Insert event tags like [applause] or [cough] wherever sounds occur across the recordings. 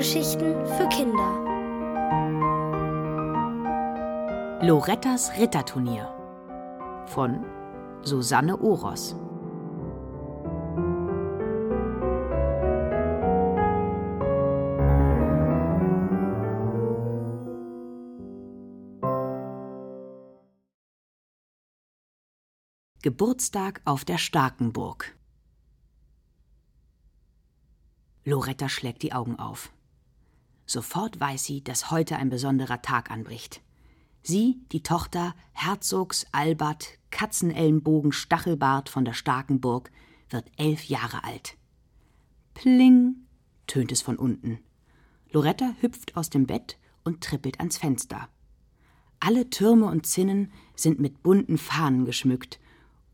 Hörgeschichten für Kinder. Lorettas Ritterturnier von Susanne Oros. Geburtstag auf der Starkenburg. Loretta schlägt die Augen auf. Sofort weiß sie, dass heute ein besonderer Tag anbricht. Sie, die Tochter Herzogs Albert Katzenellenbogen Stachelbart von der Starkenburg, wird elf Jahre alt. Pling, tönt es von unten. Loretta hüpft aus dem Bett und trippelt ans Fenster. Alle Türme und Zinnen sind mit bunten Fahnen geschmückt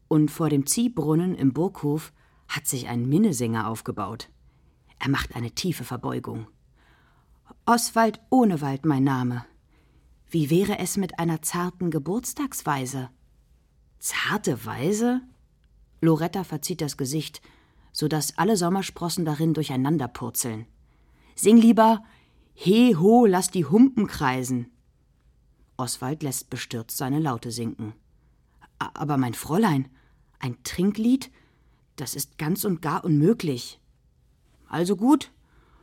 und vor dem Ziehbrunnen im Burghof hat sich ein Minnesänger aufgebaut. Er macht eine tiefe Verbeugung. Oswald Ohnewald mein Name. Wie wäre es mit einer zarten Geburtstagsweise? Zarte Weise? Loretta verzieht das Gesicht, so dass alle Sommersprossen darin durcheinander purzeln. Sing lieber He ho, lass die Humpen kreisen. Oswald lässt bestürzt seine Laute sinken. Aber mein Fräulein, ein Trinklied? Das ist ganz und gar unmöglich. Also gut,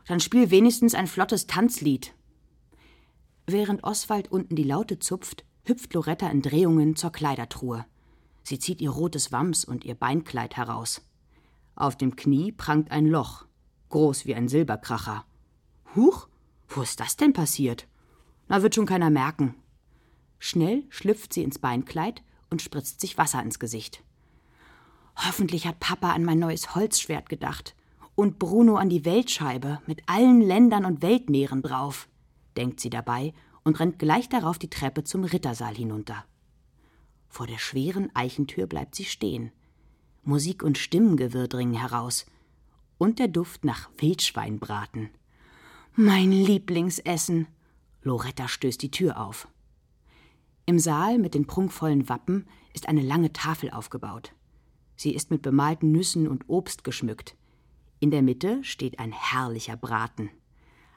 dann spiel wenigstens ein flottes Tanzlied. Während Oswald unten die Laute zupft, hüpft Loretta in Drehungen zur Kleidertruhe. Sie zieht ihr rotes Wams und ihr Beinkleid heraus. Auf dem Knie prangt ein Loch, groß wie ein Silberkracher. Huch, wo ist das denn passiert? Na, wird schon keiner merken. Schnell schlüpft sie ins Beinkleid und spritzt sich Wasser ins Gesicht. Hoffentlich hat Papa an mein neues Holzschwert gedacht und Bruno an die Weltscheibe mit allen Ländern und Weltmeeren drauf, denkt sie dabei und rennt gleich darauf die Treppe zum Rittersaal hinunter. Vor der schweren Eichentür bleibt sie stehen. Musik und Stimmengewirr dringen heraus und der Duft nach Wildschweinbraten. Mein Lieblingsessen. Loretta stößt die Tür auf. Im Saal mit den prunkvollen Wappen ist eine lange Tafel aufgebaut. Sie ist mit bemalten Nüssen und Obst geschmückt. In der Mitte steht ein herrlicher Braten.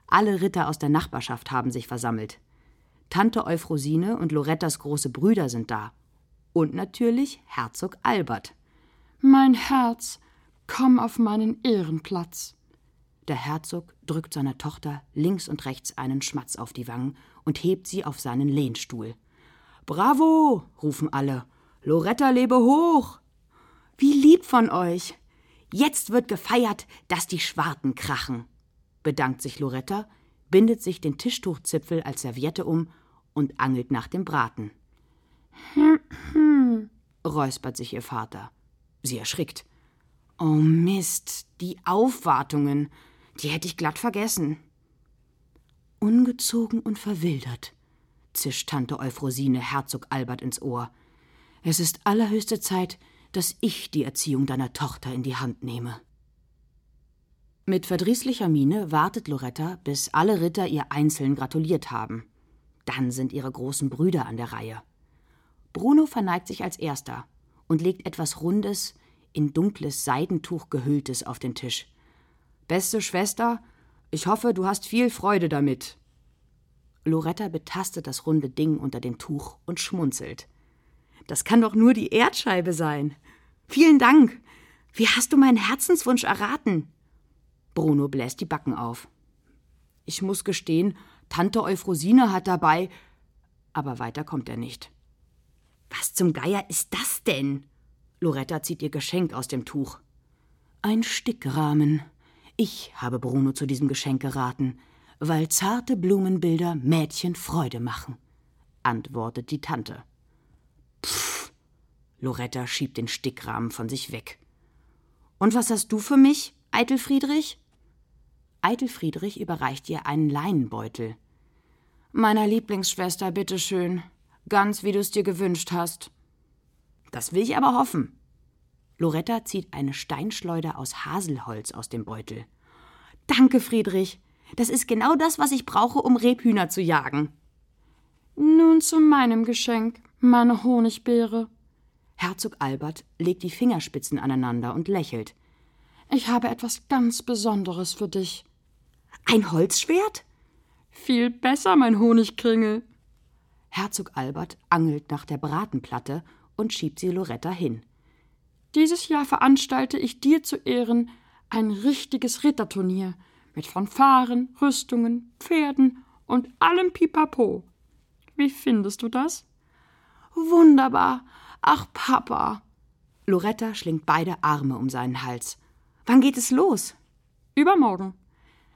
Alle Ritter aus der Nachbarschaft haben sich versammelt. Tante Euphrosine und Lorettas große Brüder sind da. Und natürlich Herzog Albert. Mein Herz, komm auf meinen Ehrenplatz. Der Herzog drückt seiner Tochter links und rechts einen Schmatz auf die Wangen und hebt sie auf seinen Lehnstuhl. Bravo! rufen alle. Loretta lebe hoch! Wie lieb von euch! Jetzt wird gefeiert, dass die Schwarten krachen, bedankt sich Loretta, bindet sich den Tischtuchzipfel als Serviette um und angelt nach dem Braten. Hm, [clears throat] hm, räuspert sich ihr Vater. Sie erschrickt. Oh Mist, die Aufwartungen, die hätte ich glatt vergessen. Ungezogen und verwildert, zischt Tante Euphrosine Herzog Albert ins Ohr. Es ist allerhöchste Zeit, dass ich die Erziehung deiner Tochter in die Hand nehme. Mit verdrießlicher Miene wartet Loretta, bis alle Ritter ihr einzeln gratuliert haben. Dann sind ihre großen Brüder an der Reihe. Bruno verneigt sich als erster und legt etwas Rundes, in dunkles Seidentuch gehülltes auf den Tisch. Beste Schwester, ich hoffe, du hast viel Freude damit. Loretta betastet das runde Ding unter dem Tuch und schmunzelt. Das kann doch nur die Erdscheibe sein. Vielen Dank. Wie hast du meinen Herzenswunsch erraten? Bruno bläst die Backen auf. Ich muss gestehen, Tante Euphrosine hat dabei. Aber weiter kommt er nicht. Was zum Geier ist das denn? Loretta zieht ihr Geschenk aus dem Tuch. Ein Stickrahmen. Ich habe Bruno zu diesem Geschenk geraten, weil zarte Blumenbilder Mädchen Freude machen, antwortet die Tante. Pff, Loretta schiebt den Stickrahmen von sich weg. Und was hast du für mich, Eitel Friedrich? Eitel Friedrich überreicht ihr einen Leinenbeutel. Meiner Lieblingsschwester, bitteschön. Ganz wie du es dir gewünscht hast. Das will ich aber hoffen. Loretta zieht eine Steinschleuder aus Haselholz aus dem Beutel. Danke, Friedrich. Das ist genau das, was ich brauche, um Rebhühner zu jagen. Nun zu meinem Geschenk, meine Honigbeere. Herzog Albert legt die Fingerspitzen aneinander und lächelt. Ich habe etwas ganz Besonderes für dich. Ein Holzschwert? Viel besser, mein Honigkringel. Herzog Albert angelt nach der Bratenplatte und schiebt sie Loretta hin. Dieses Jahr veranstalte ich dir zu Ehren ein richtiges Ritterturnier mit Fanfaren, Rüstungen, Pferden und allem Pipapo. Wie findest du das? Wunderbar. Ach, Papa. Loretta schlingt beide Arme um seinen Hals. Wann geht es los? Übermorgen.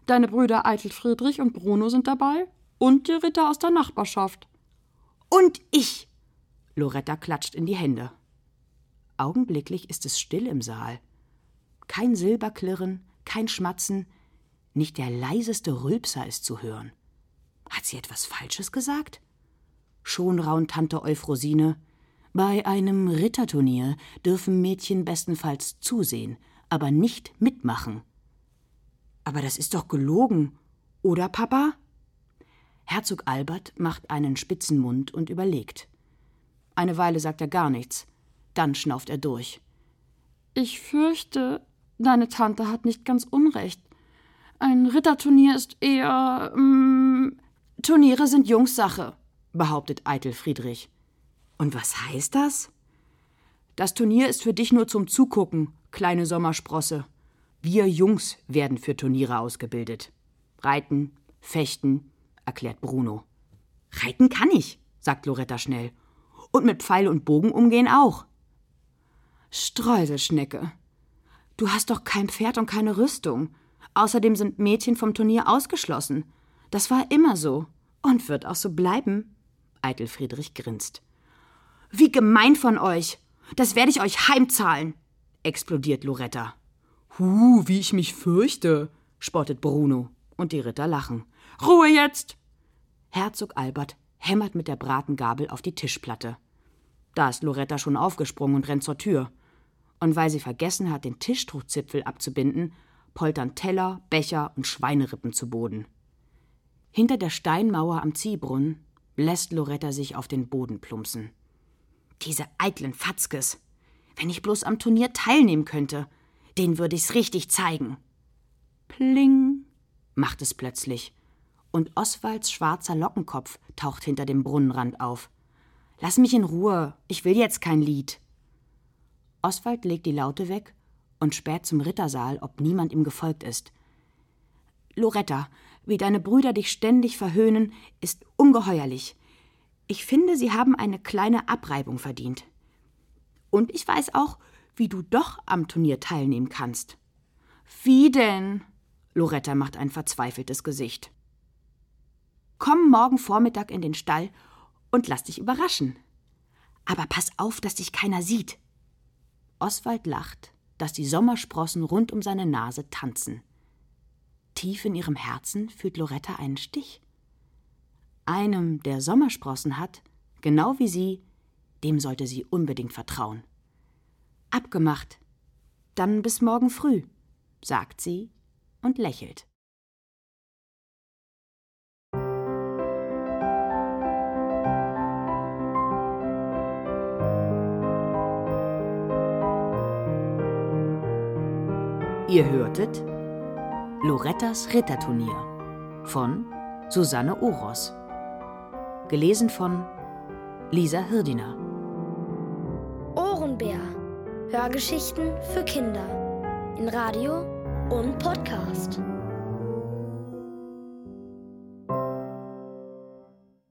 Deine Brüder Eitel Friedrich und Bruno sind dabei und die Ritter aus der Nachbarschaft. Und ich. Loretta klatscht in die Hände. Augenblicklich ist es still im Saal. Kein Silberklirren, kein Schmatzen, nicht der leiseste Rülpser ist zu hören. Hat sie etwas Falsches gesagt? Schon raunt Tante Euphrosine. Bei einem Ritterturnier dürfen Mädchen bestenfalls zusehen, aber nicht mitmachen. Aber das ist doch gelogen, oder, Papa? Herzog Albert macht einen spitzen Mund und überlegt. Eine Weile sagt er gar nichts, dann schnauft er durch. Ich fürchte, deine Tante hat nicht ganz unrecht. Ein Ritterturnier ist eher. Mm, Turniere sind Jungssache, behauptet Eitel Friedrich. Und was heißt das? Das Turnier ist für dich nur zum Zugucken, kleine Sommersprosse. Wir Jungs werden für Turniere ausgebildet. Reiten, fechten, erklärt Bruno. Reiten kann ich, sagt Loretta schnell. Und mit Pfeil und Bogen umgehen auch. Streuselschnecke. Du hast doch kein Pferd und keine Rüstung. Außerdem sind Mädchen vom Turnier ausgeschlossen. Das war immer so und wird auch so bleiben. Eitel Friedrich grinst. Wie gemein von euch! Das werde ich euch heimzahlen! explodiert Loretta. Hu, wie ich mich fürchte, spottet Bruno, und die Ritter lachen. Ruhe jetzt! Herzog Albert hämmert mit der Bratengabel auf die Tischplatte. Da ist Loretta schon aufgesprungen und rennt zur Tür. Und weil sie vergessen hat, den Tischtuchzipfel abzubinden, poltern Teller, Becher und Schweinerippen zu Boden. Hinter der Steinmauer am Ziehbrunnen lässt Loretta sich auf den Boden plumpsen. Diese eitlen Fatzkes. Wenn ich bloß am Turnier teilnehmen könnte, den würde ich's richtig zeigen. Pling, macht es plötzlich, und Oswalds schwarzer Lockenkopf taucht hinter dem Brunnenrand auf. Lass mich in Ruhe, ich will jetzt kein Lied. Oswald legt die Laute weg und späht zum Rittersaal, ob niemand ihm gefolgt ist. Loretta, wie deine Brüder dich ständig verhöhnen, ist ungeheuerlich. Ich finde, sie haben eine kleine Abreibung verdient. Und ich weiß auch, wie du doch am Turnier teilnehmen kannst. Wie denn? Loretta macht ein verzweifeltes Gesicht. Komm morgen Vormittag in den Stall und lass dich überraschen. Aber pass auf, dass dich keiner sieht. Oswald lacht, dass die Sommersprossen rund um seine Nase tanzen. Tief in ihrem Herzen fühlt Loretta einen Stich. Einem, der Sommersprossen hat, genau wie sie, dem sollte sie unbedingt vertrauen. Abgemacht. Dann bis morgen früh, sagt sie und lächelt. Ihr hörtet Lorettas Ritterturnier von Susanne Oros. Gelesen von Lisa Hirdiner. Ohrenbär. Hörgeschichten für Kinder. In Radio und Podcast.